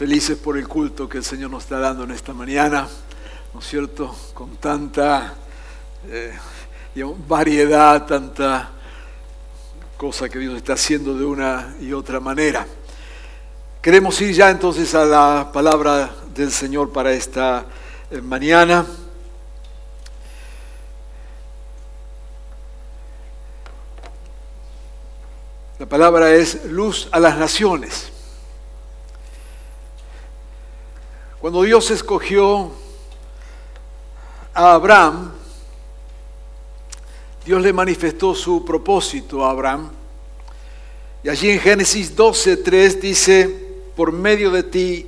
Felices por el culto que el Señor nos está dando en esta mañana, ¿no es cierto? Con tanta eh, variedad, tanta cosa que Dios está haciendo de una y otra manera. Queremos ir ya entonces a la palabra del Señor para esta eh, mañana. La palabra es luz a las naciones. Cuando Dios escogió a Abraham, Dios le manifestó su propósito a Abraham. Y allí en Génesis 12:3 dice, por medio de ti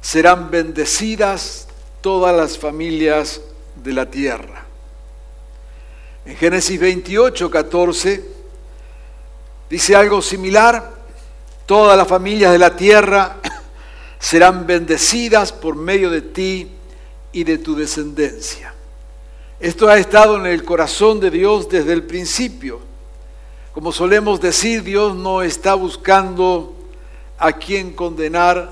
serán bendecidas todas las familias de la tierra. En Génesis 28:14 dice algo similar, todas las familias de la tierra serán bendecidas por medio de ti y de tu descendencia. Esto ha estado en el corazón de Dios desde el principio. Como solemos decir, Dios no está buscando a quien condenar,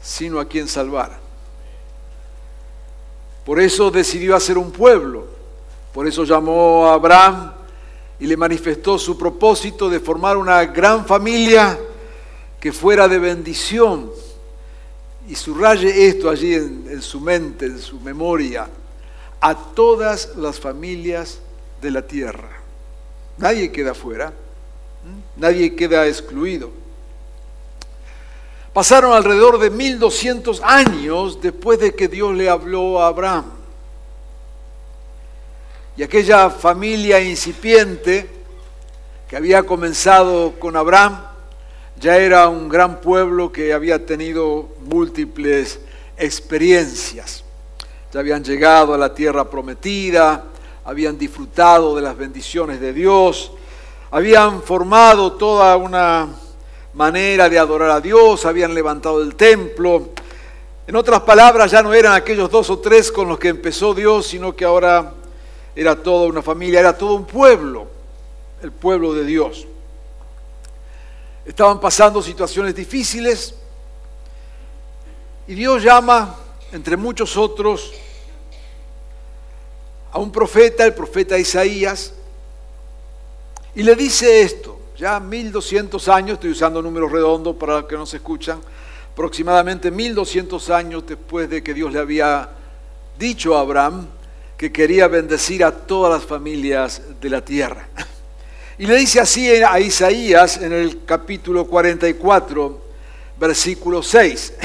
sino a quien salvar. Por eso decidió hacer un pueblo. Por eso llamó a Abraham y le manifestó su propósito de formar una gran familia que fuera de bendición y subraye esto allí en, su mente, en su memoria, a todas las familias de la tierra. Nadie queda fuera, nadie queda excluido. Pasaron alrededor de 1200 años después de que Dios le habló a Abraham. Y aquella familia incipiente que había comenzado con Abraham, ya era un gran pueblo que había tenido múltiples experiencias. Ya habían llegado a la tierra prometida, habían disfrutado de las bendiciones de Dios, habían formado toda una manera de adorar a Dios, habían levantado el templo. En otras palabras, ya no eran aquellos dos o tres con los que empezó Dios, sino que ahora era toda una familia, era todo un pueblo, el pueblo de Dios estaban pasando situaciones difíciles y Dios llama, entre muchos otros, a un profeta, el profeta Isaías, y le dice esto, ya 1200 años, estoy usando números redondos para los que no se escuchan, aproximadamente 1200 años después de que Dios le había dicho a Abraham que quería bendecir a todas las familias de la tierra. Y le dice así a Isaías en el capítulo 44, versículo 6.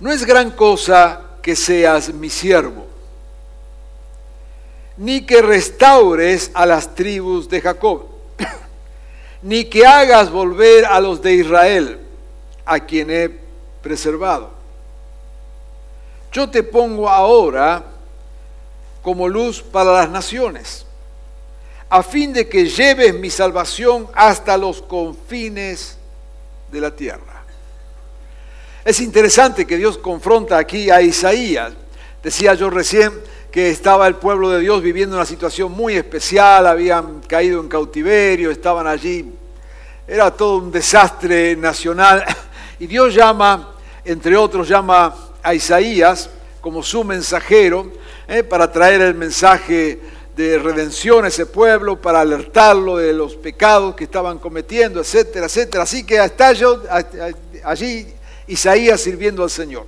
No es gran cosa que seas mi siervo, ni que restaures a las tribus de Jacob, ni que hagas volver a los de Israel, a quien he preservado. Yo te pongo ahora como luz para las naciones a fin de que lleves mi salvación hasta los confines de la tierra. Es interesante que Dios confronta aquí a Isaías. Decía yo recién que estaba el pueblo de Dios viviendo una situación muy especial, habían caído en cautiverio, estaban allí, era todo un desastre nacional. Y Dios llama, entre otros, llama a Isaías como su mensajero eh, para traer el mensaje de redención a ese pueblo, para alertarlo de los pecados que estaban cometiendo, etcétera, etcétera. Así que está yo, allí Isaías sirviendo al Señor.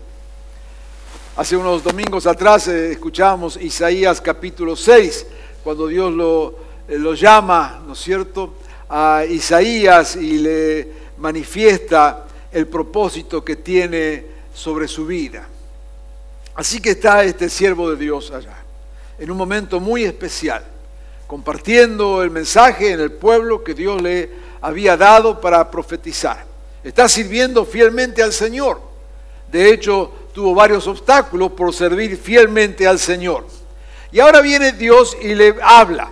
Hace unos domingos atrás eh, escuchábamos Isaías capítulo 6, cuando Dios lo, eh, lo llama, ¿no es cierto?, a Isaías y le manifiesta el propósito que tiene sobre su vida. Así que está este siervo de Dios allá, en un momento muy especial, compartiendo el mensaje en el pueblo que Dios le había dado para profetizar. Está sirviendo fielmente al Señor. De hecho, tuvo varios obstáculos por servir fielmente al Señor. Y ahora viene Dios y le habla.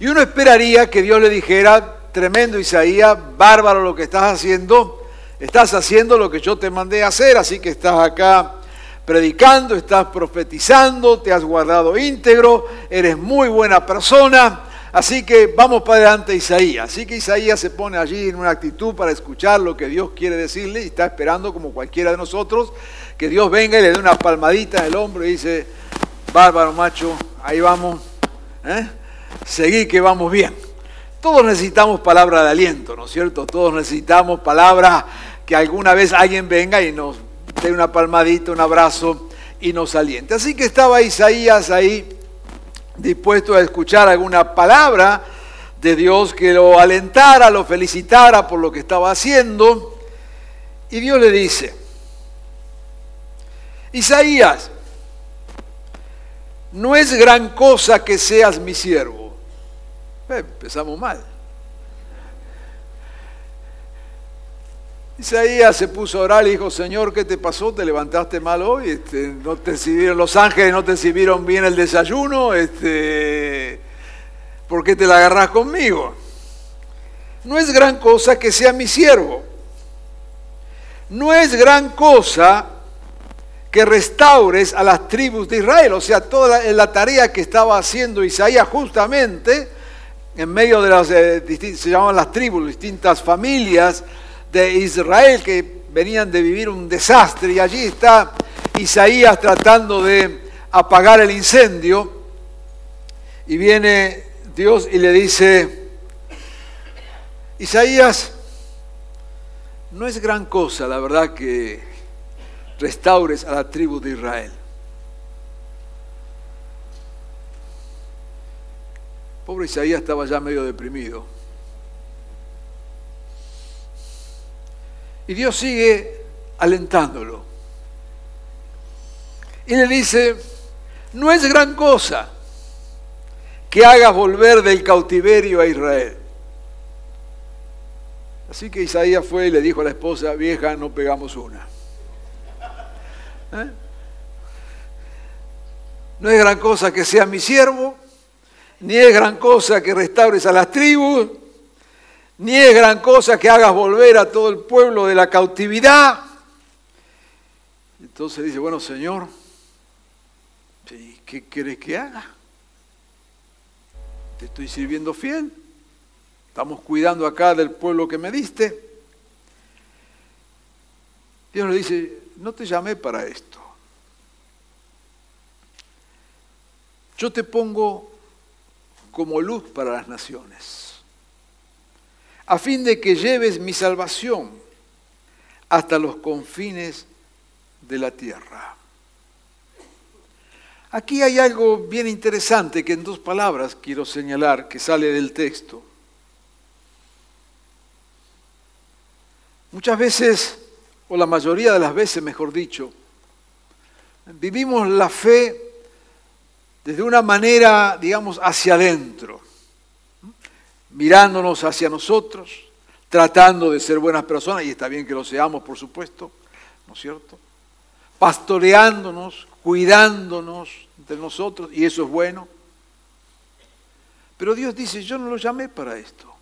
Y uno esperaría que Dios le dijera, tremendo Isaías, bárbaro lo que estás haciendo, estás haciendo lo que yo te mandé hacer, así que estás acá predicando, estás profetizando, te has guardado íntegro, eres muy buena persona, así que vamos para adelante Isaías. Así que Isaías se pone allí en una actitud para escuchar lo que Dios quiere decirle y está esperando como cualquiera de nosotros que Dios venga y le dé una palmadita en el hombro y dice, bárbaro macho, ahí vamos, ¿eh? seguí que vamos bien. Todos necesitamos palabra de aliento, ¿no es cierto? Todos necesitamos palabra que alguna vez alguien venga y nos una palmadita, un abrazo y nos aliente. Así que estaba Isaías ahí dispuesto a escuchar alguna palabra de Dios que lo alentara, lo felicitara por lo que estaba haciendo. Y Dios le dice, Isaías, no es gran cosa que seas mi siervo. Eh, empezamos mal. Isaías se puso a orar y dijo, Señor, ¿qué te pasó? ¿Te levantaste mal hoy? Este, ¿No te sirvieron los ángeles, no te sirvieron bien el desayuno? Este, ¿Por qué te la agarras conmigo? No es gran cosa que sea mi siervo. No es gran cosa que restaures a las tribus de Israel. O sea, toda la, tarea que estaba haciendo Isaías justamente en medio de las, eh, se llaman las tribus, distintas familias de Israel que venían de vivir un desastre. Y allí está Isaías tratando de apagar el incendio. Y viene Dios y le dice, Isaías, no es gran cosa, la verdad que restaures a la tribu de Israel. Pobre Isaías estaba ya medio deprimido. Y Dios sigue alentándolo. Y le dice, no es gran cosa que hagas volver del cautiverio a Israel. Así que Isaías fue y le dijo a la esposa, vieja, no pegamos una. ¿Eh? No es gran cosa que sea mi siervo, ni es gran cosa que restaures a las tribus, ni es gran cosa que hagas volver a todo el pueblo de la cautividad. Entonces dice, bueno Señor, ¿qué quieres que haga? Te estoy sirviendo fiel, estamos cuidando acá del pueblo que me diste. Dios le dice, no te llamé para esto. Yo te pongo como luz para las naciones, a fin de que lleves mi salvación hasta los confines de la tierra. Aquí hay algo bien interesante que en dos palabras quiero señalar que sale del texto. Muchas veces o la mayoría de las veces, mejor dicho, vivimos la fe desde una manera, digamos, hacia adentro, mirándonos hacia nosotros, tratando de ser buenas personas, y está bien que lo seamos, por supuesto, ¿no es cierto? Pastoreándonos, cuidándonos de nosotros, y eso es bueno. Pero Dios dice, yo no lo llamé para esto.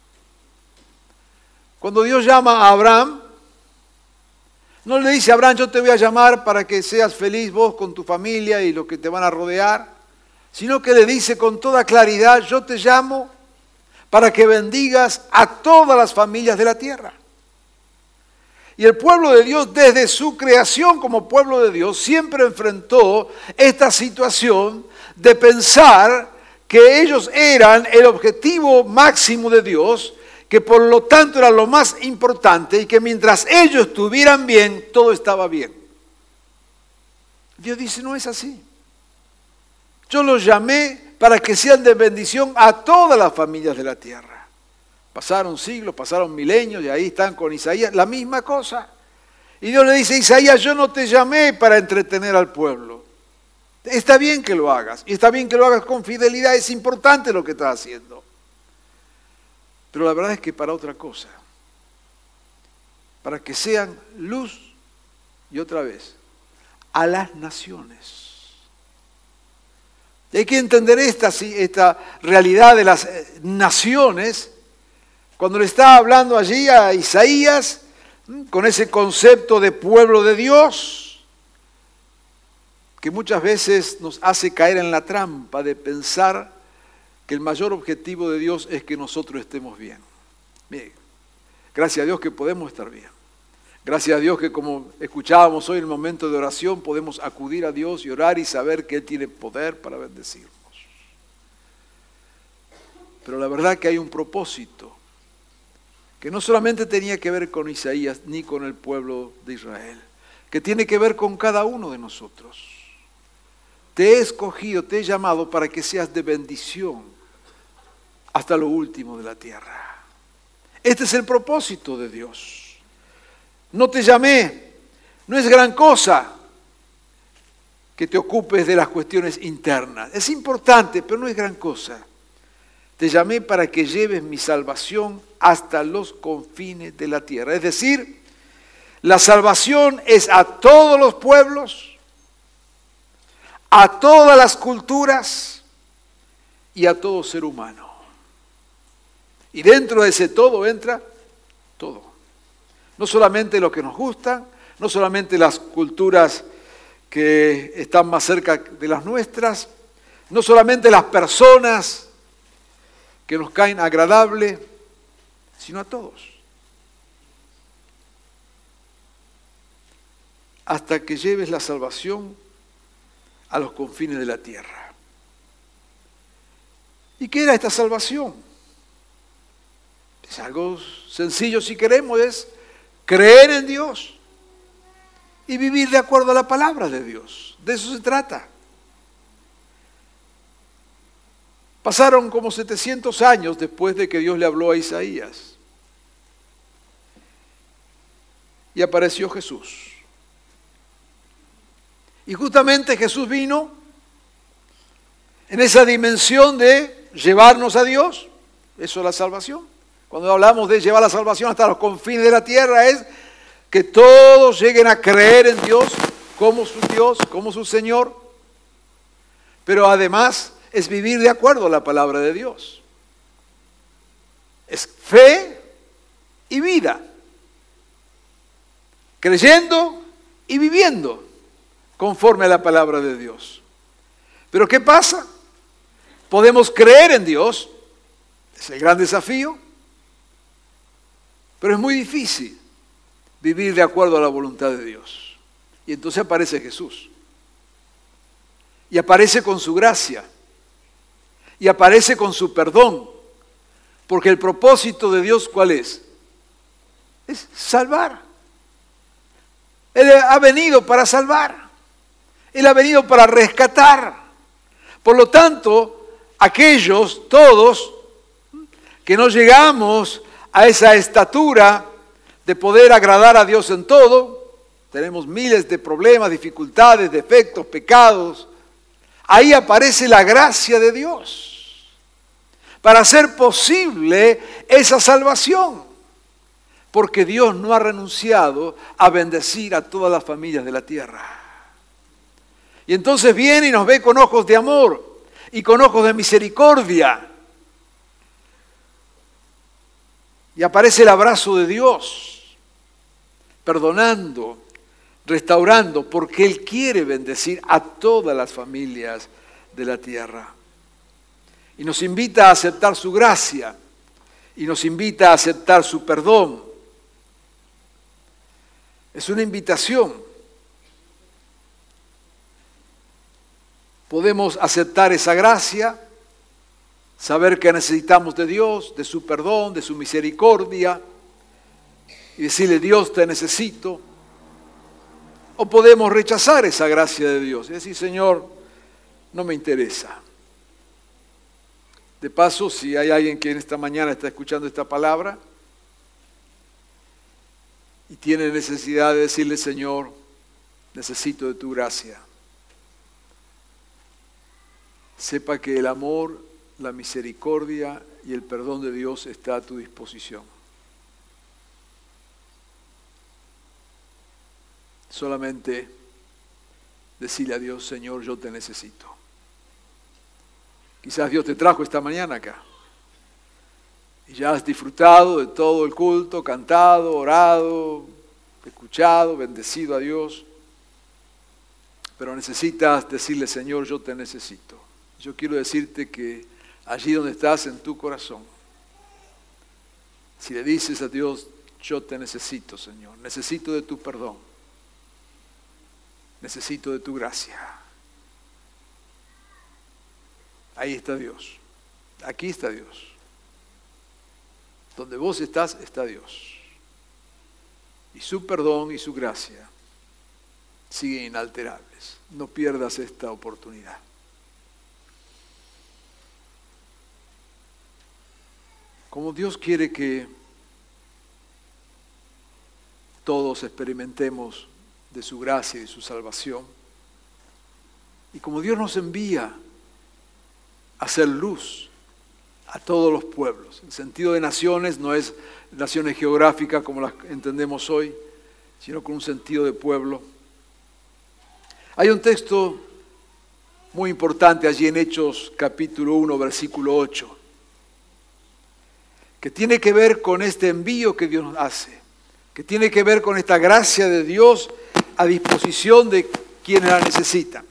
Cuando Dios llama a Abraham, no le dice Abraham, yo te voy a llamar para que seas feliz vos con tu familia y los que te van a rodear, sino que le dice con toda claridad, yo te llamo para que bendigas a todas las familias de la tierra. Y el pueblo de Dios, desde su creación como pueblo de Dios, siempre enfrentó esta situación de pensar que ellos eran el objetivo máximo de Dios que por lo tanto era lo más importante y que mientras ellos estuvieran bien, todo estaba bien. Dios dice, no es así. Yo los llamé para que sean de bendición a todas las familias de la tierra. Pasaron siglos, pasaron milenios y ahí están con Isaías, la misma cosa. Y Dios le dice, Isaías, yo no te llamé para entretener al pueblo. Está bien que lo hagas, y está bien que lo hagas con fidelidad, es importante lo que estás haciendo. Pero la verdad es que para otra cosa, para que sean luz y otra vez, a las naciones. Y hay que entender esta, realidad de las eh, naciones cuando le está hablando allí a Isaías con ese concepto de pueblo de Dios que muchas veces nos hace caer en la trampa de pensar que el mayor objetivo de Dios es que nosotros estemos bien. gracias a Dios que podemos estar bien. Gracias a Dios que como escuchábamos hoy en el momento de oración podemos acudir a Dios y orar y saber que Él tiene poder para bendecirnos. Pero la verdad que hay un propósito que no solamente tenía que ver con Isaías ni con el pueblo de Israel, que tiene que ver con cada uno de nosotros. Te he escogido, te he llamado para que seas de bendición hasta lo último de la tierra. Este es el propósito de Dios no te llamé, no es gran cosa que te ocupes de las cuestiones internas. Es importante, pero no es gran cosa. Te llamé para que lleves mi salvación hasta los confines de la tierra. Es decir, la salvación es a todos los pueblos, a todas las culturas y a todo ser humano. Y dentro de ese todo entra. No solamente lo que nos gusta, no solamente las culturas que están más cerca de las nuestras, no solamente las personas que nos caen agradables, sino a todos. Hasta que lleves la salvación a los confines de la tierra. ¿Y qué era esta salvación? Es algo sencillo si queremos, es creer en Dios y vivir de acuerdo a la palabra de Dios. De eso se trata. Pasaron como 700 años después de que Dios le habló a Isaías. Y apareció Jesús. Y justamente Jesús vino en esa dimensión de llevarnos a Dios. Eso es la salvación. Cuando hablamos de llevar la salvación hasta los confines de la tierra es que todos lleguen a creer en Dios como su Dios, como su Señor. Pero además es vivir de acuerdo a la palabra de Dios. Es fe y vida. Creyendo y viviendo conforme a la palabra de Dios. Pero ¿qué pasa? Podemos creer en Dios, es el gran desafío, pero es muy difícil vivir de acuerdo a la voluntad de Dios. Y entonces aparece Jesús. Y aparece con su gracia. Y aparece con su perdón. Porque el propósito de Dios, ¿cuál es? Es salvar. Él ha venido para salvar. Él ha venido para rescatar. Por lo tanto, aquellos, todos, que no llegamos a esa estatura de poder agradar a Dios en todo. Tenemos miles de problemas, dificultades, defectos, pecados. Ahí aparece la gracia de Dios para hacer posible esa salvación. Porque Dios no ha renunciado a bendecir a todas las familias de la tierra. Y entonces viene y nos ve con ojos de amor y con ojos de misericordia Y aparece el abrazo de Dios, perdonando, restaurando, porque Él quiere bendecir a todas las familias de la tierra. Y nos invita a aceptar su gracia y nos invita a aceptar su perdón. Es una invitación. Podemos aceptar esa gracia saber que necesitamos de Dios, de su perdón, de su misericordia, y decirle, Dios, te necesito. O podemos rechazar esa gracia de Dios y decir, Señor, no me interesa. De paso, si hay alguien que en esta mañana está escuchando esta palabra y tiene necesidad de decirle, Señor, necesito de tu gracia. sepa que el amor, la misericordia y el perdón de Dios está a tu disposición. Solamente decirle a Dios, Señor, yo te necesito. Quizás Dios te trajo esta mañana acá. Y ya has disfrutado de todo el culto, cantado, orado, escuchado, bendecido a Dios. Pero necesitas decirle, Señor, yo te necesito. Yo quiero decirte que allí donde estás en tu corazón, si le dices a Dios, yo te necesito, Señor, necesito de tu perdón, necesito de tu gracia. Ahí está Dios, aquí está Dios. Donde vos estás, está Dios. Y su perdón y su gracia siguen inalterables. No pierdas esta oportunidad. Como Dios quiere que todos experimentemos de su gracia y su salvación, y como Dios nos envía a hacer luz a todos los pueblos. El sentido de naciones no es naciones geográficas como las entendemos hoy, sino con un sentido de pueblo. Hay un texto muy importante allí en Hechos capítulo 1, versículo 8, que tiene que ver con este envío que Dios hace, que tiene que ver con esta gracia de Dios a disposición de quienes la necesitan.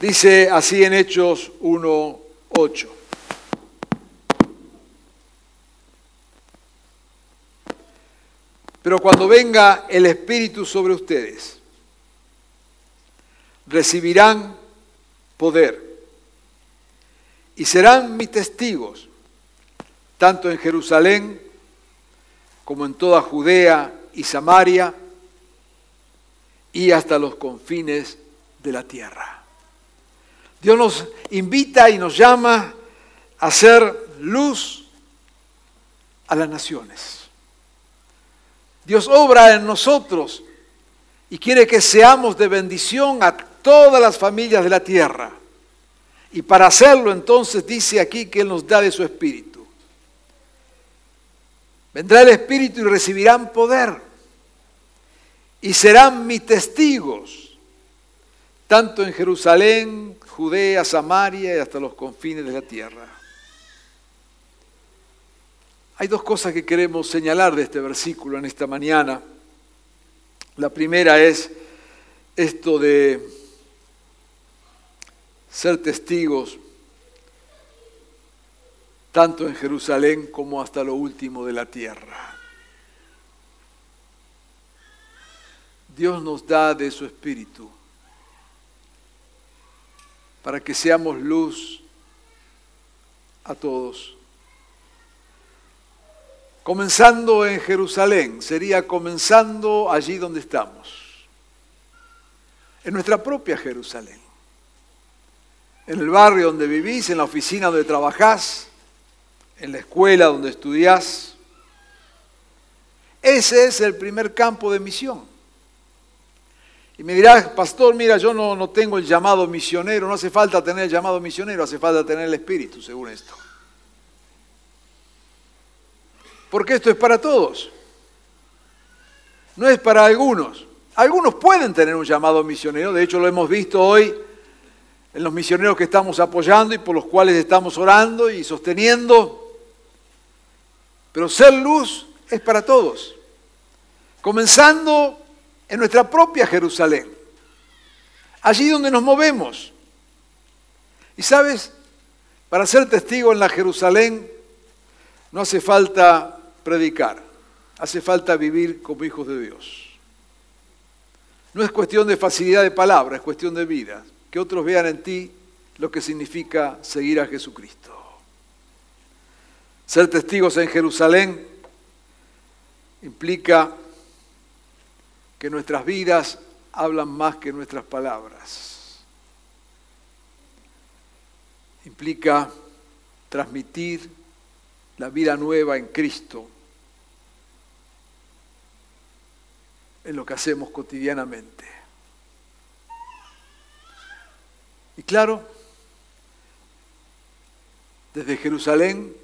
Dice así en Hechos 1.8. Pero cuando venga el Espíritu sobre ustedes, recibirán poder y serán mis testigos, tanto en Jerusalén como en toda Judea y Samaria y hasta los confines de la tierra. Dios nos invita y nos llama a ser luz a las naciones. Dios obra en nosotros y quiere que seamos de bendición a todas las familias de la tierra. Y para hacerlo entonces dice aquí que Él nos da de su Espíritu. Vendrá el Espíritu y recibirán poder. Y serán mis testigos, tanto en Jerusalén Judea, Samaria y hasta los confines de la tierra. Hay dos cosas que queremos señalar de este versículo en esta mañana. La primera es esto de ser testigos tanto en Jerusalén como hasta lo último de la tierra. Dios nos da de su espíritu para que seamos luz a todos. Comenzando en Jerusalén, sería comenzando allí donde estamos, en nuestra propia Jerusalén, en el barrio donde vivís, en la oficina donde trabajás, en la escuela donde estudiás. Ese es el primer campo de misión. Y me dirás, pastor, mira, yo no, no tengo el llamado misionero, no hace falta tener el llamado misionero, hace falta tener el Espíritu, según esto. Porque esto es para todos, no es para algunos. Algunos pueden tener un llamado misionero, de hecho lo hemos visto hoy en los misioneros que estamos apoyando y por los cuales estamos orando y sosteniendo. Pero ser luz es para todos. Comenzando en nuestra propia Jerusalén, allí donde nos movemos. Y sabes, para ser testigo en la Jerusalén no hace falta predicar, hace falta vivir como hijos de Dios. No es cuestión de facilidad de palabra, es cuestión de vida. Que otros vean en ti lo que significa seguir a Jesucristo. Ser testigos en Jerusalén implica que nuestras vidas hablan más que nuestras palabras. Implica transmitir la vida nueva en Cristo en lo que hacemos cotidianamente. Y claro, desde Jerusalén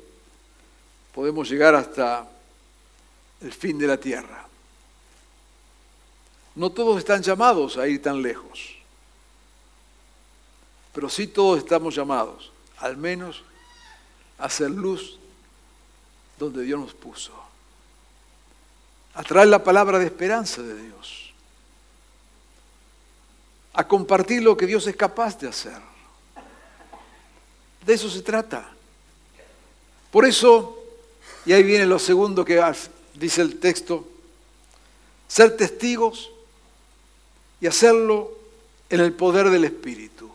podemos llegar hasta el fin de la tierra. No todos están llamados a ir tan lejos, pero sí todos estamos llamados, al menos, a hacer luz donde Dios nos puso, a traer la palabra de esperanza de Dios, a compartir lo que Dios es capaz de hacer. De eso se trata. Por eso, y ahí viene lo segundo que dice el texto, ser testigos y hacerlo en el poder del Espíritu.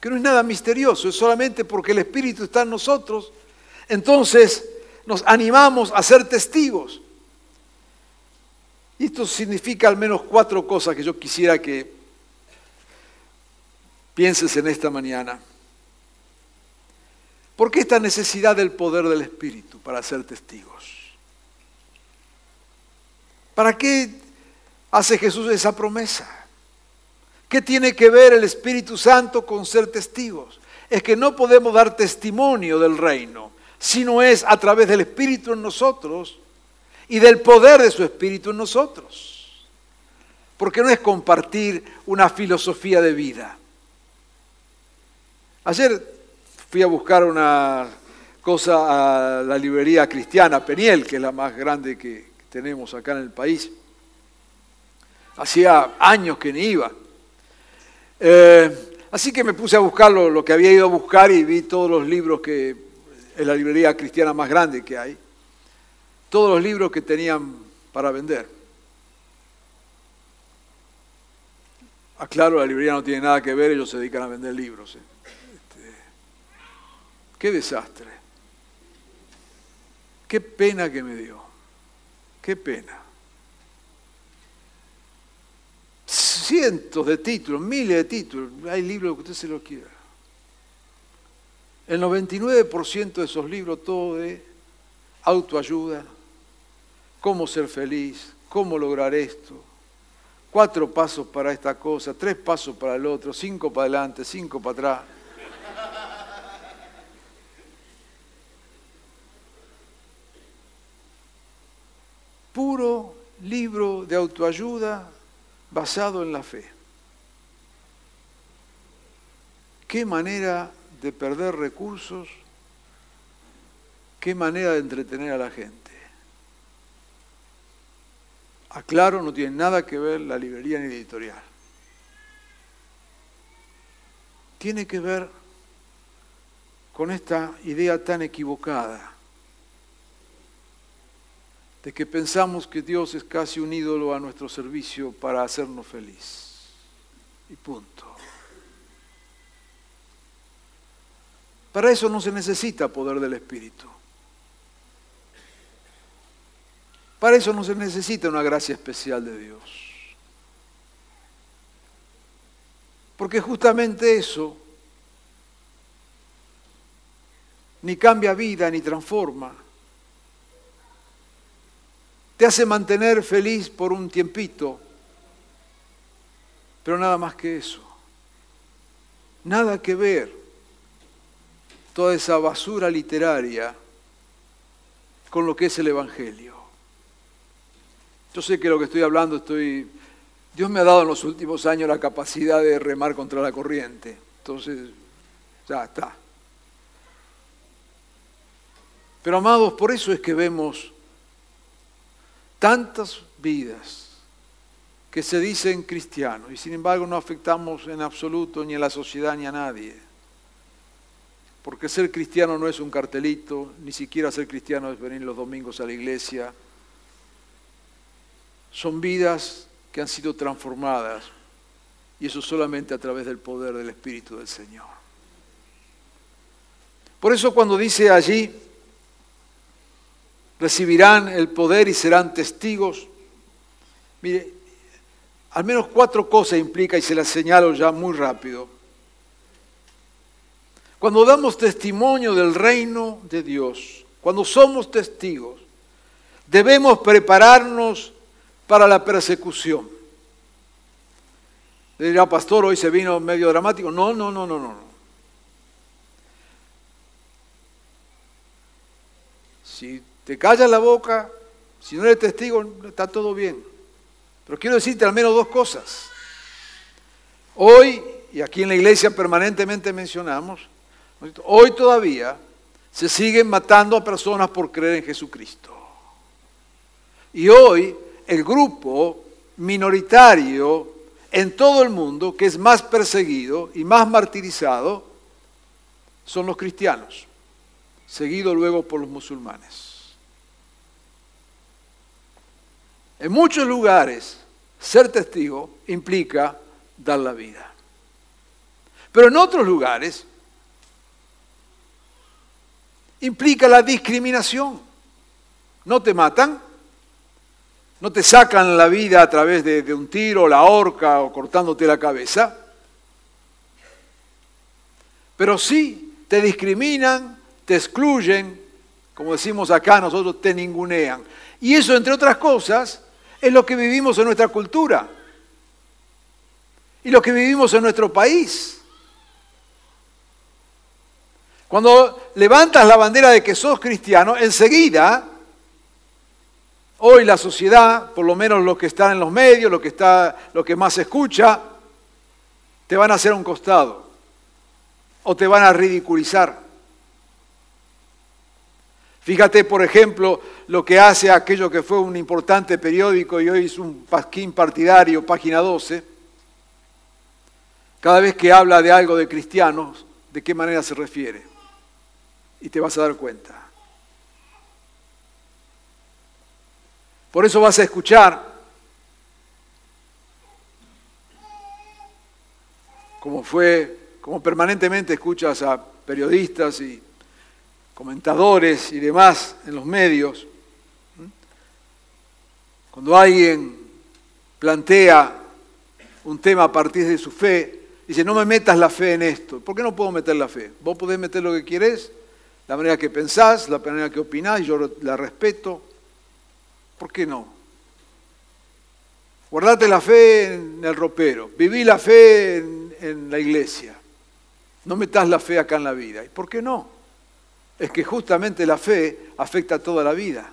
Que no es nada misterioso, es solamente porque el Espíritu está en nosotros. Entonces nos animamos a ser testigos. Y esto significa al menos cuatro cosas que yo quisiera que pienses en esta mañana. ¿Por qué esta necesidad del poder del Espíritu para ser testigos? ¿Para qué hace Jesús esa promesa? ¿Qué tiene que ver el Espíritu Santo con ser testigos? Es que no podemos dar testimonio del reino, sino es a través del Espíritu en nosotros y del poder de su Espíritu en nosotros. Porque no es compartir una filosofía de vida. Ayer fui a buscar una cosa a la librería cristiana Peniel, que es la más grande que tenemos acá en el país. Hacía años que ni iba. Eh, así que me puse a buscar lo, que había ido a buscar y vi todos los libros que es la librería cristiana más grande que hay. Todos los libros que tenían para vender. Aclaro, la librería no tiene nada que ver, ellos se dedican a vender libros. ¿eh? Qué desastre. Qué pena que me dio. Qué pena. Cientos de títulos, miles de títulos. Hay libros que usted se lo quiera. El 99% de esos libros, todo de autoayuda, cómo ser feliz, cómo lograr esto, cuatro pasos para esta cosa, tres pasos para el otro, cinco para adelante, cinco para atrás. Puro libro de autoayuda basado en la fe. Qué manera de perder recursos, qué manera de entretener a la gente. Aclaro, no tiene nada que ver la librería ni editorial. Tiene que ver con esta idea tan equivocada de que pensamos que Dios es casi un ídolo a nuestro servicio para hacernos feliz. Y punto. Para eso no se necesita poder del Espíritu. Para eso no se necesita una gracia especial de Dios. Porque justamente eso ni cambia vida ni transforma te hace mantener feliz por un tiempito, pero nada más que eso. Nada que ver toda esa basura literaria con lo que es el Evangelio. Yo sé que lo que estoy hablando estoy... Dios me ha dado en los últimos años la capacidad de remar contra la corriente. Entonces, ya está. Pero amados, por eso es que vemos tantas vidas que se dicen cristianos y sin embargo no afectamos en absoluto ni a la sociedad ni a nadie. Porque ser cristiano no es un cartelito, ni siquiera ser cristiano es venir los domingos a la iglesia. Son vidas que han sido transformadas y eso solamente a través del poder del Espíritu del Señor. Por eso cuando dice allí, recibirán el poder y serán testigos. Mire, al menos cuatro cosas implica y se las señalo ya muy rápido. Cuando damos testimonio del reino de Dios, cuando somos testigos, debemos prepararnos para la persecución. Le dirá, pastor, hoy se vino medio dramático. No, no, no, no, no. Si te callas la boca, si no eres testigo, está todo bien. Pero quiero decirte al menos dos cosas. Hoy, y aquí en la iglesia permanentemente mencionamos, hoy todavía se siguen matando a personas por creer en Jesucristo. Y hoy el grupo minoritario en todo el mundo que es más perseguido y más martirizado son los cristianos, seguido luego por los musulmanes. En muchos lugares, ser testigo implica dar la vida. Pero en otros lugares implica la discriminación. No te matan, no te sacan la vida a través de, un tiro, la horca o cortándote la cabeza, pero sí te discriminan, te excluyen, como decimos acá nosotros, te ningunean. Y eso, entre otras cosas, es lo que vivimos en nuestra cultura y lo que vivimos en nuestro país. Cuando levantas la bandera de que sos cristiano, enseguida, hoy la sociedad, por lo menos los que están en los medios, lo que, está, lo que más se escucha, te van a hacer un costado o te van a ridiculizar. Fíjate, por ejemplo, lo que hace aquello que fue un importante periódico y hoy es un pasquín partidario, página 12. Cada vez que habla de algo de cristianos, ¿de qué manera se refiere? Y te vas a dar cuenta. Por eso vas a escuchar como fue, como permanentemente escuchas a periodistas y comentadores y demás en los medios, cuando alguien plantea un tema a partir de su fe, dice, no me metas la fe en esto. ¿Por qué no puedo meter la fe? Vos podés meter lo que quieres, la manera que pensás, la manera que opinás, yo la respeto. ¿Por qué no? Guardate la fe en el ropero, viví la fe en, en la iglesia. No metas la fe acá en la vida. ¿Y por qué no? Es que justamente la fe afecta toda la vida.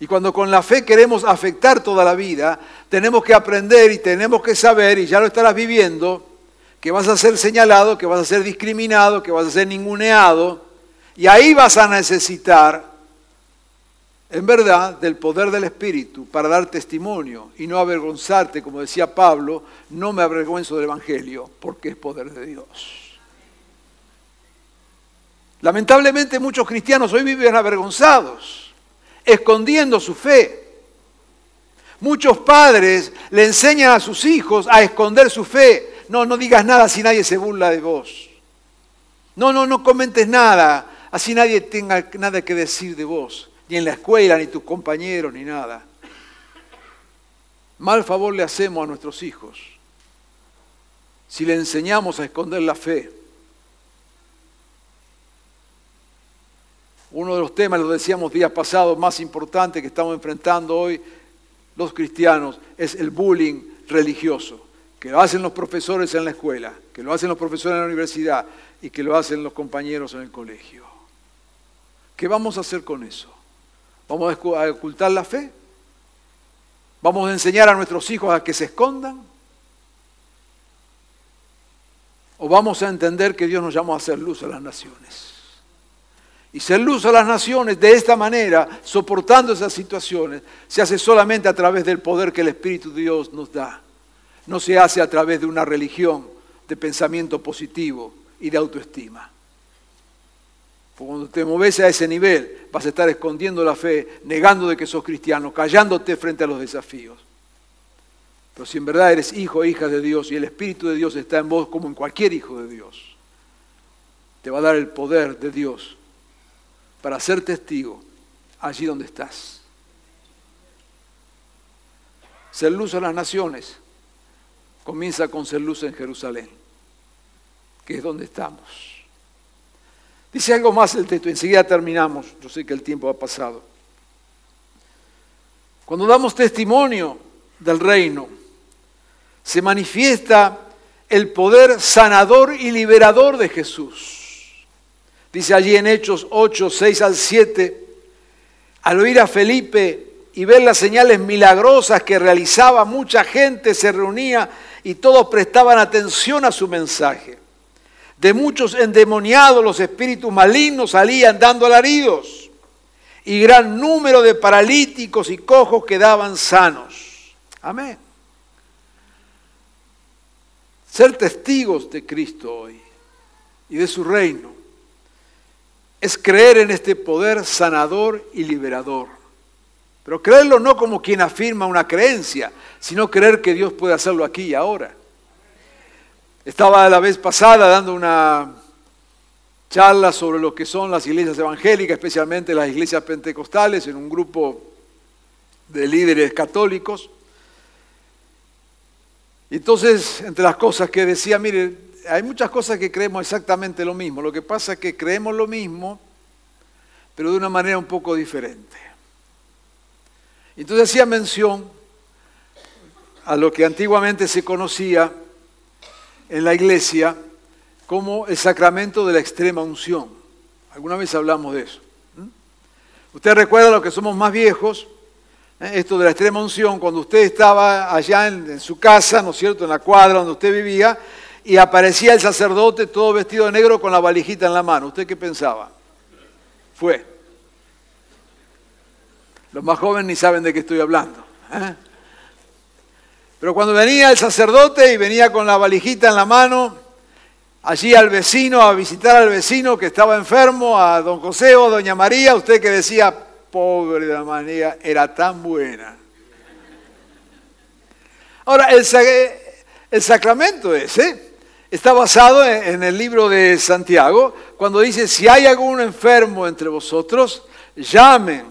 Y cuando con la fe queremos afectar toda la vida, tenemos que aprender y tenemos que saber, y ya lo estarás viviendo, que vas a ser señalado, que vas a ser discriminado, que vas a ser ninguneado, y ahí vas a necesitar, en verdad, del poder del Espíritu para dar testimonio y no avergonzarte, como decía Pablo, no me avergüenzo del Evangelio, porque es poder de Dios. Lamentablemente muchos cristianos hoy viven avergonzados, escondiendo su fe. Muchos padres le enseñan a sus hijos a esconder su fe. No, no digas nada si nadie se burla de vos. No, no, no comentes nada, así nadie tenga nada que decir de vos, ni en la escuela, ni tus compañeros, ni nada. Mal favor le hacemos a nuestros hijos si le enseñamos a esconder la fe. Uno de los temas, lo decíamos días pasados, más importante que estamos enfrentando hoy los cristianos es el bullying religioso, que lo hacen los profesores en la escuela, que lo hacen los profesores en la universidad y que lo hacen los compañeros en el colegio. ¿Qué vamos a hacer con eso? ¿Vamos a ocultar la fe? ¿Vamos a enseñar a nuestros hijos a que se escondan? ¿O vamos a entender que Dios nos llamó a hacer luz a las naciones? Y ser luz a las naciones de esta manera, soportando esas situaciones, se hace solamente a través del poder que el Espíritu de Dios nos da. No se hace a través de una religión de pensamiento positivo y de autoestima. cuando te mueves a ese nivel, vas a estar escondiendo la fe, negando de que sos cristiano, callándote frente a los desafíos. Pero si en verdad eres hijo o hija de Dios y el Espíritu de Dios está en vos como en cualquier hijo de Dios, te va a dar el poder de Dios para ser testigo allí donde estás. Ser luz a las naciones comienza con ser luz en Jerusalén, que es donde estamos. Dice algo más el texto, enseguida terminamos, yo sé que el tiempo ha pasado. Cuando damos testimonio del reino, se manifiesta el poder sanador y liberador de Jesús. Dice allí en Hechos 8, 6 al 7, al oír a Felipe y ver las señales milagrosas que realizaba, mucha gente se reunía y todos prestaban atención a su mensaje. De muchos endemoniados los espíritus malignos salían dando alaridos y gran número de paralíticos y cojos quedaban sanos. Amén. Ser testigos de Cristo hoy y de su reino es creer en este poder sanador y liberador. Pero creerlo no como quien afirma una creencia, sino creer que Dios puede hacerlo aquí y ahora. Estaba la vez pasada dando una charla sobre lo que son las iglesias evangélicas, especialmente las iglesias pentecostales, en un grupo de líderes católicos. Entonces, entre las cosas que decía, mire, hay muchas cosas que creemos exactamente lo mismo. Lo que pasa es que creemos lo mismo, pero de una manera un poco diferente. Entonces hacía mención a lo que antiguamente se conocía en la iglesia como el sacramento de la extrema unción. Alguna vez hablamos de eso. Usted recuerda lo que somos más viejos, ¿eh? esto de la extrema unción, cuando usted estaba allá en, en, su casa, ¿no es cierto?, en la cuadra donde usted vivía, y aparecía el sacerdote todo vestido de negro con la valijita en la mano. ¿Usted qué pensaba? Fue. Los más jóvenes ni saben de qué estoy hablando. ¿eh? Pero cuando venía el sacerdote y venía con la valijita en la mano, allí al vecino, a visitar al vecino que estaba enfermo, a don José o a doña María, usted que decía, pobre doña María, era tan buena. Ahora, el, el sacramento ese está basado en el libro de Santiago, cuando dice, si hay algún enfermo entre vosotros, llamen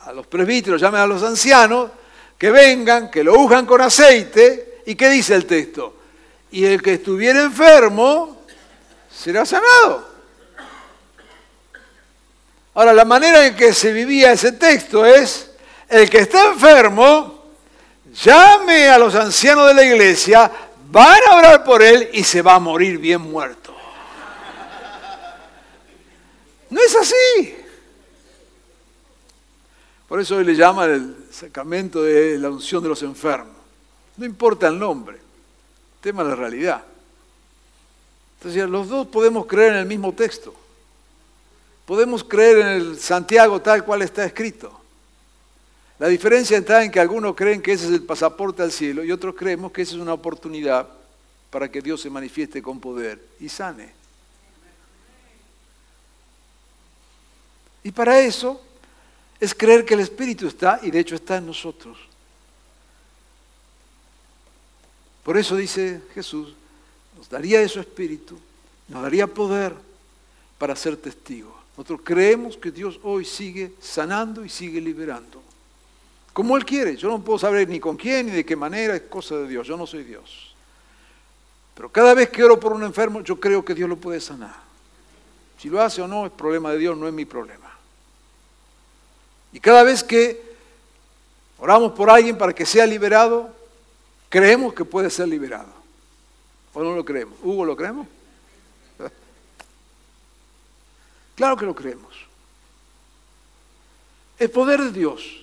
a los presbíteros, llamen a los ancianos, que vengan, que lo ujan con aceite. ¿Y qué dice el texto? Y el que estuviera enfermo será sanado. Ahora, la manera en que se vivía ese texto es, el que está enfermo, llame a los ancianos de la iglesia, van a orar por él y se va a morir bien muerto. No es así. Por eso hoy le llama el sacramento de la unción de los enfermos. No importa el nombre, el tema es la realidad. Entonces los dos podemos creer en el mismo texto. Podemos creer en el Santiago tal cual está escrito. La diferencia está en que algunos creen que ese es el pasaporte al cielo y otros creemos que esa es una oportunidad para que Dios se manifieste con poder y sane. Y para eso es creer que el Espíritu está y de hecho está en nosotros. Por eso dice Jesús, nos daría de su Espíritu, nos daría poder para ser testigos. Nosotros creemos que Dios hoy sigue sanando y sigue liberando. Como Él quiere. Yo no puedo saber ni con quién ni de qué manera, es cosa de Dios. Yo no soy Dios. Pero cada vez que oro por un enfermo, yo creo que Dios lo puede sanar. Si lo hace o no, es problema de Dios, no es mi problema. Y cada vez que oramos por alguien para que sea liberado, creemos que puede ser liberado. ¿O no lo creemos? ¿Hugo lo creemos? Claro que lo creemos. El poder de Dios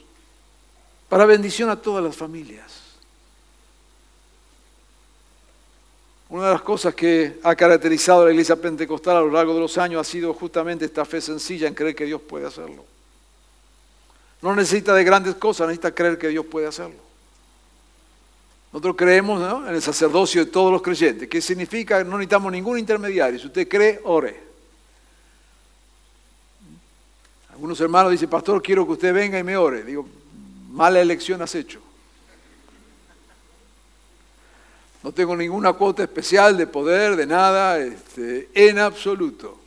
para bendición a todas las familias. Una de las cosas que ha caracterizado a la iglesia pentecostal a lo largo de los años ha sido justamente esta fe sencilla en creer que Dios puede hacerlo. No necesita de grandes cosas, necesita creer que Dios puede hacerlo. Nosotros creemos en el sacerdocio de todos los creyentes, que significa que no necesitamos ningún intermediario. Si usted cree, ore. Algunos hermanos dicen, pastor, quiero que usted venga y me ore. Digo, mala elección has hecho. No tengo ninguna cuota especial de poder, de nada, este, en absoluto.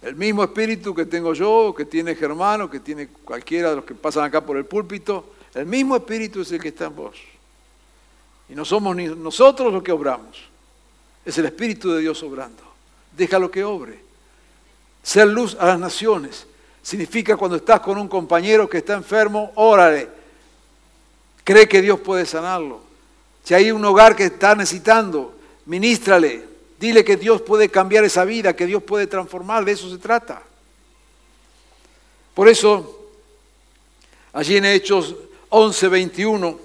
El mismo espíritu que tengo yo, que tiene Germano, que tiene cualquiera de los que pasan acá por el púlpito, el mismo espíritu es el que está en vos. Y no somos ni nosotros los que obramos, es el espíritu de Dios obrando. Déjalo que obre. Ser luz a las naciones significa cuando estás con un compañero que está enfermo, órale. Cree que Dios puede sanarlo. Si hay un hogar que está necesitando, ministrale, dile que Dios puede cambiar esa vida, que Dios puede transformar, de eso se trata. Por eso, allí en Hechos 11, 21,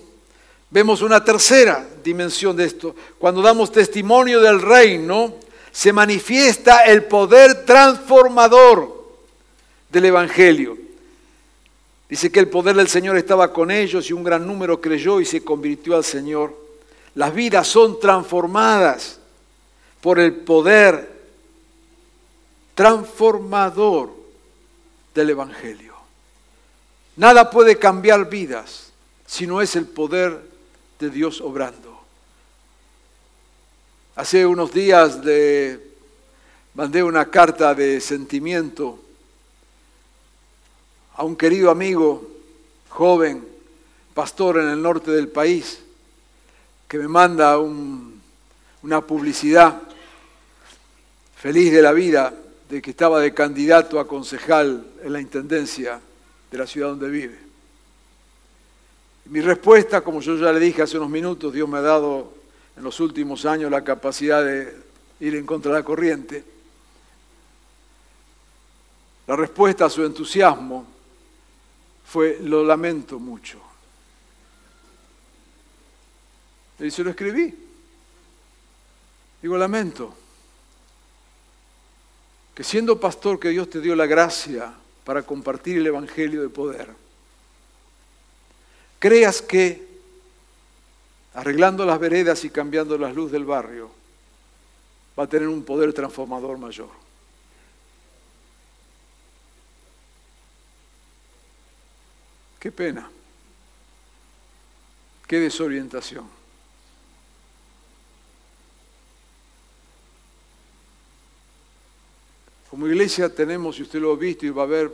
vemos una tercera dimensión de esto. Cuando damos testimonio del reino, se manifiesta el poder transformador del Evangelio. Dice que el poder del Señor estaba con ellos y un gran número creyó y se convirtió al Señor. Las vidas son transformadas por el poder transformador del Evangelio. Nada puede cambiar vidas si no es el poder de Dios obrando. Hace unos días le mandé una carta de sentimiento a un querido amigo, joven, pastor en el norte del país, que me manda una publicidad feliz de la vida de que estaba de candidato a concejal en la intendencia de la ciudad donde vive. Mi respuesta, como yo ya le dije hace unos minutos, Dios me ha dado en los últimos años la capacidad de ir en contra de la corriente. La respuesta a su entusiasmo fue, lo lamento mucho. Y se lo escribí. Digo, lamento que siendo pastor que Dios te dio la gracia para compartir el Evangelio de poder, creas que arreglando las veredas y cambiando las luz del barrio va a tener un poder transformador mayor. Qué pena. Qué desorientación. Como iglesia tenemos, y usted lo ha visto, y va a haber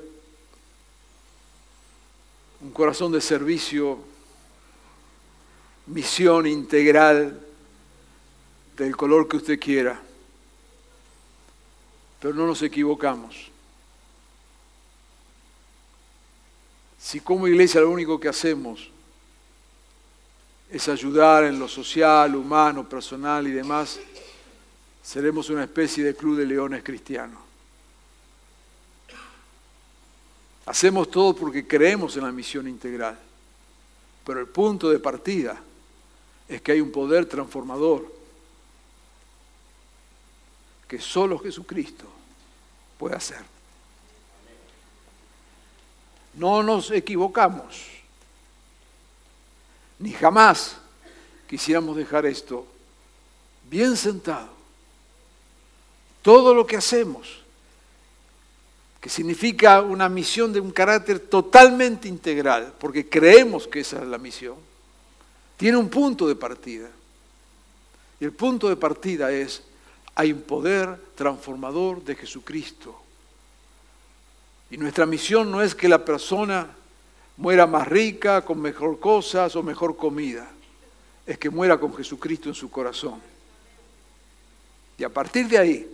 un corazón de servicio, misión integral del color que usted quiera. Pero no nos equivocamos. Si como iglesia lo único que hacemos es ayudar en lo social, humano, personal y demás, seremos una especie de club de leones cristianos. Hacemos todo porque creemos en la misión integral, pero el punto de partida es que hay un poder transformador que solo Jesucristo puede hacer. No nos equivocamos, ni jamás quisiéramos dejar esto bien sentado. Todo lo que hacemos, que significa una misión de un carácter totalmente integral, porque creemos que esa es la misión, tiene un punto de partida. Y el punto de partida es, hay un poder transformador de Jesucristo y nuestra misión no es que la persona muera más rica, con mejor cosas o mejor comida. Es que muera con Jesucristo en su corazón. Y a partir de ahí,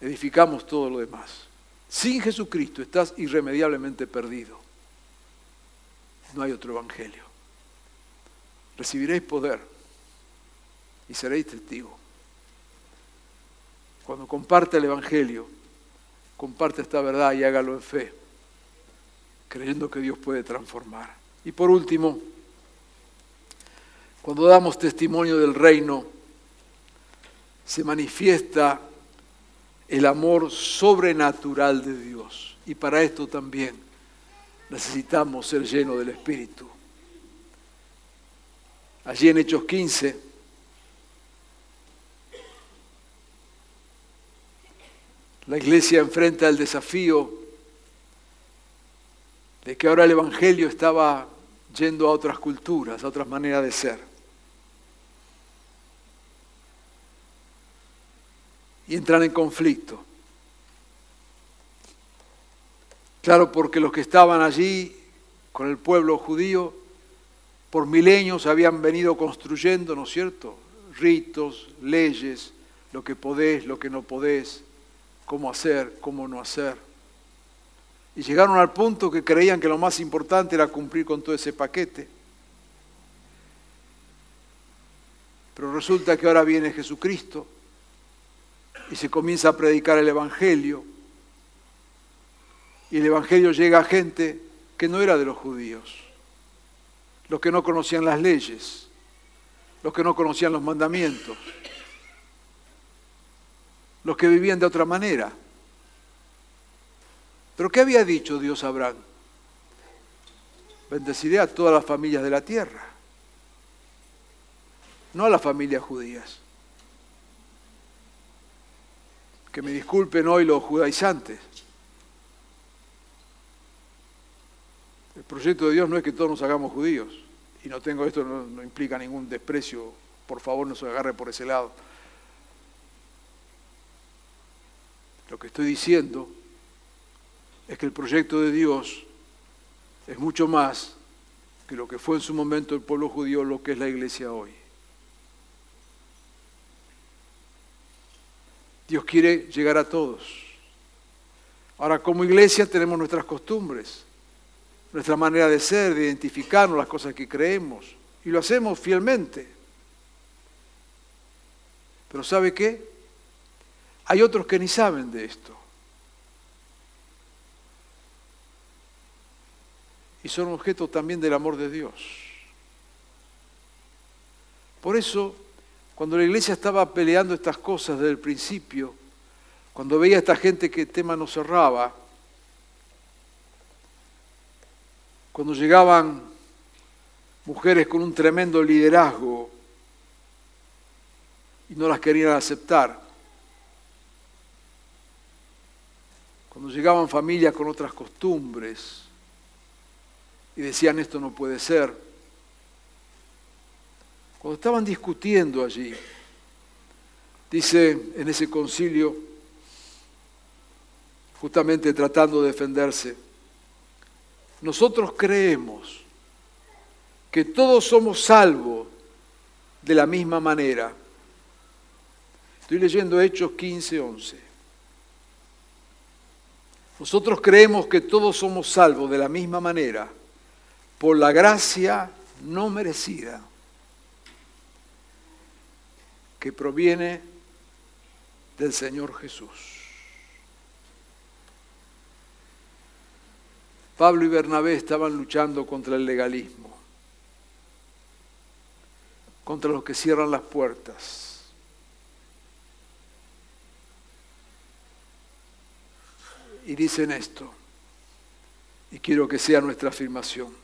edificamos todo lo demás. Sin Jesucristo estás irremediablemente perdido. No hay otro evangelio. Recibiréis poder y seréis testigos. Cuando comparte el evangelio, comparte esta verdad y hágalo en fe, creyendo que Dios puede transformar. Y por último, cuando damos testimonio del reino, se manifiesta el amor sobrenatural de Dios. Y para esto también necesitamos ser llenos del Espíritu. Allí en Hechos 15, La iglesia enfrenta el desafío de que ahora el Evangelio estaba yendo a otras culturas, a otras maneras de ser. Y entran en conflicto. Claro, porque los que estaban allí con el pueblo judío por milenios habían venido construyendo, ¿no es cierto? Ritos, leyes, lo que podés, lo que no podés cómo hacer, cómo no hacer. Y llegaron al punto que creían que lo más importante era cumplir con todo ese paquete. Pero resulta que ahora viene Jesucristo y se comienza a predicar el Evangelio. Y el Evangelio llega a gente que no era de los judíos, los que no conocían las leyes, los que no conocían los mandamientos, los que vivían de otra manera. Pero ¿qué había dicho Dios a Abraham? Bendeciré a todas las familias de la tierra, no a las familias judías. Que me disculpen hoy los judaizantes. El proyecto de Dios no es que todos nos hagamos judíos. Y no tengo esto, no, implica ningún desprecio. Por favor, no se agarre por ese lado. Lo que estoy diciendo es que el proyecto de Dios es mucho más que lo que fue en su momento el pueblo judío, lo que es la iglesia hoy. Dios quiere llegar a todos. Ahora, como iglesia tenemos nuestras costumbres, nuestra manera de ser, de identificarnos las cosas que creemos, y lo hacemos fielmente. Pero ¿sabe qué? Hay otros que ni saben de esto. Y son objeto también del amor de Dios. Por eso cuando la iglesia estaba peleando estas cosas desde el principio, cuando veía a esta gente que el tema no cerraba, cuando llegaban mujeres con un tremendo liderazgo y no las querían aceptar, cuando llegaban familias con otras costumbres y decían esto no puede ser, cuando estaban discutiendo allí, dice en ese concilio, justamente tratando de defenderse, nosotros creemos que todos somos salvos de la misma manera. Estoy leyendo Hechos 15, 11. Nosotros creemos que todos somos salvos de la misma manera, por la gracia no merecida que proviene del Señor Jesús. Pablo y Bernabé estaban luchando contra el legalismo, contra los que cierran las puertas. Y dicen esto, y quiero que sea nuestra afirmación.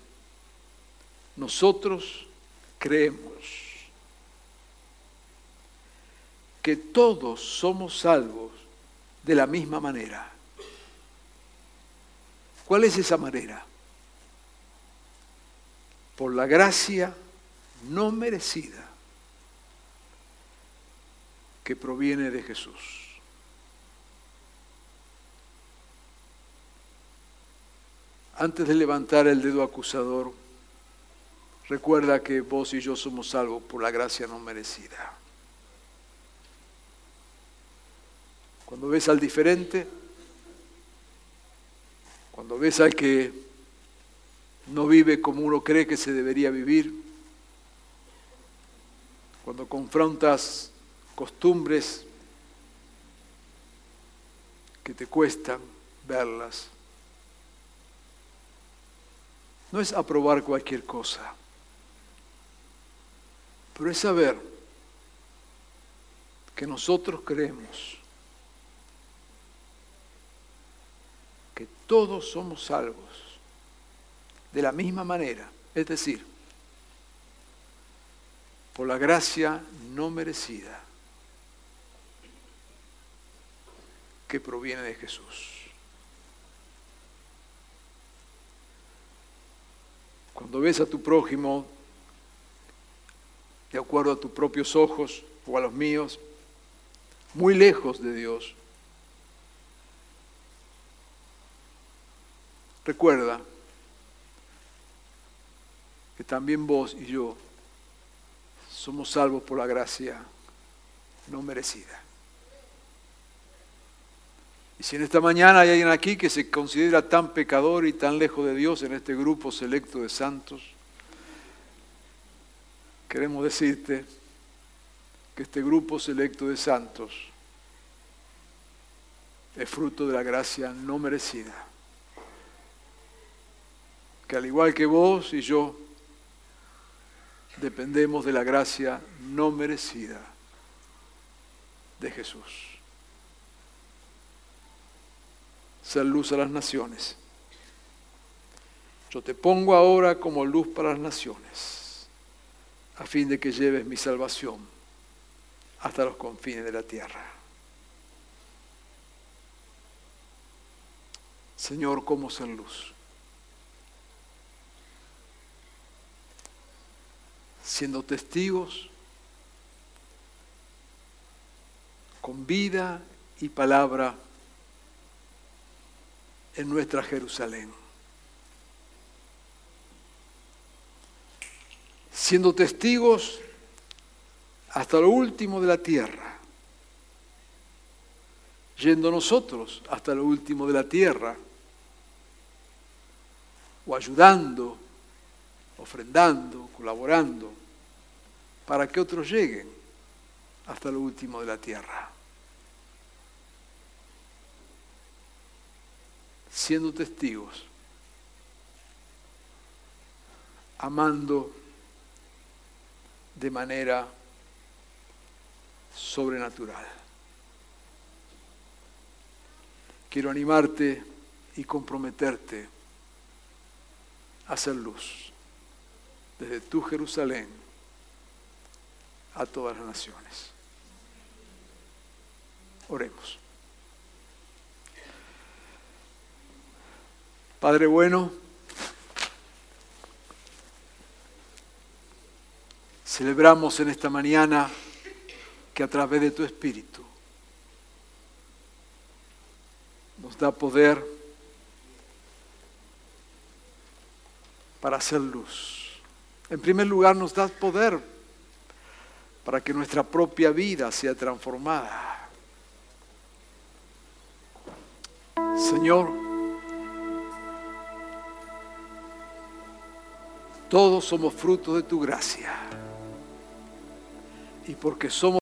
Nosotros creemos que todos somos salvos de la misma manera. ¿Cuál es esa manera? Por la gracia no merecida que proviene de Jesús. Antes de levantar el dedo acusador, recuerda que vos y yo somos salvos por la gracia no merecida. Cuando ves al diferente, cuando ves al que no vive como uno cree que se debería vivir, cuando confrontas costumbres que te cuestan verlas, no es aprobar cualquier cosa, pero es saber que nosotros creemos que todos somos salvos de la misma manera, es decir, por la gracia no merecida que proviene de Jesús. Cuando ves a tu prójimo de acuerdo a tus propios ojos o a los míos, muy lejos de Dios, Recuerda que también vos y yo somos salvos por la gracia no merecida. Y si en esta mañana hay alguien aquí que se considera tan pecador y tan lejos de Dios en este grupo selecto de santos, queremos decirte que este grupo selecto de santos es fruto de la gracia no merecida. Que al igual que vos y yo, dependemos de la gracia no merecida de Jesús. Ser luz a las naciones. Yo te pongo ahora como luz para las naciones, a fin de que lleves mi salvación hasta los confines de la tierra. Señor, ¿cómo ser luz? Siendo testigos con vida y palabra en nuestra Jerusalén. Siendo testigos hasta lo último de la tierra, yendo nosotros hasta lo último de la tierra, o ayudando, ofrendando, colaborando, para que otros lleguen hasta lo último de la tierra. Siendo testigos, amando de manera sobrenatural. Quiero animarte y comprometerte hacer luz desde tu Jerusalén a todas las naciones. Oremos. Padre bueno, celebramos en esta mañana que a través de tu Espíritu nos da poder para hacer luz. En primer lugar, nos das poder para que nuestra propia vida sea transformada. Señor, todos somos frutos de tu gracia. Y porque somos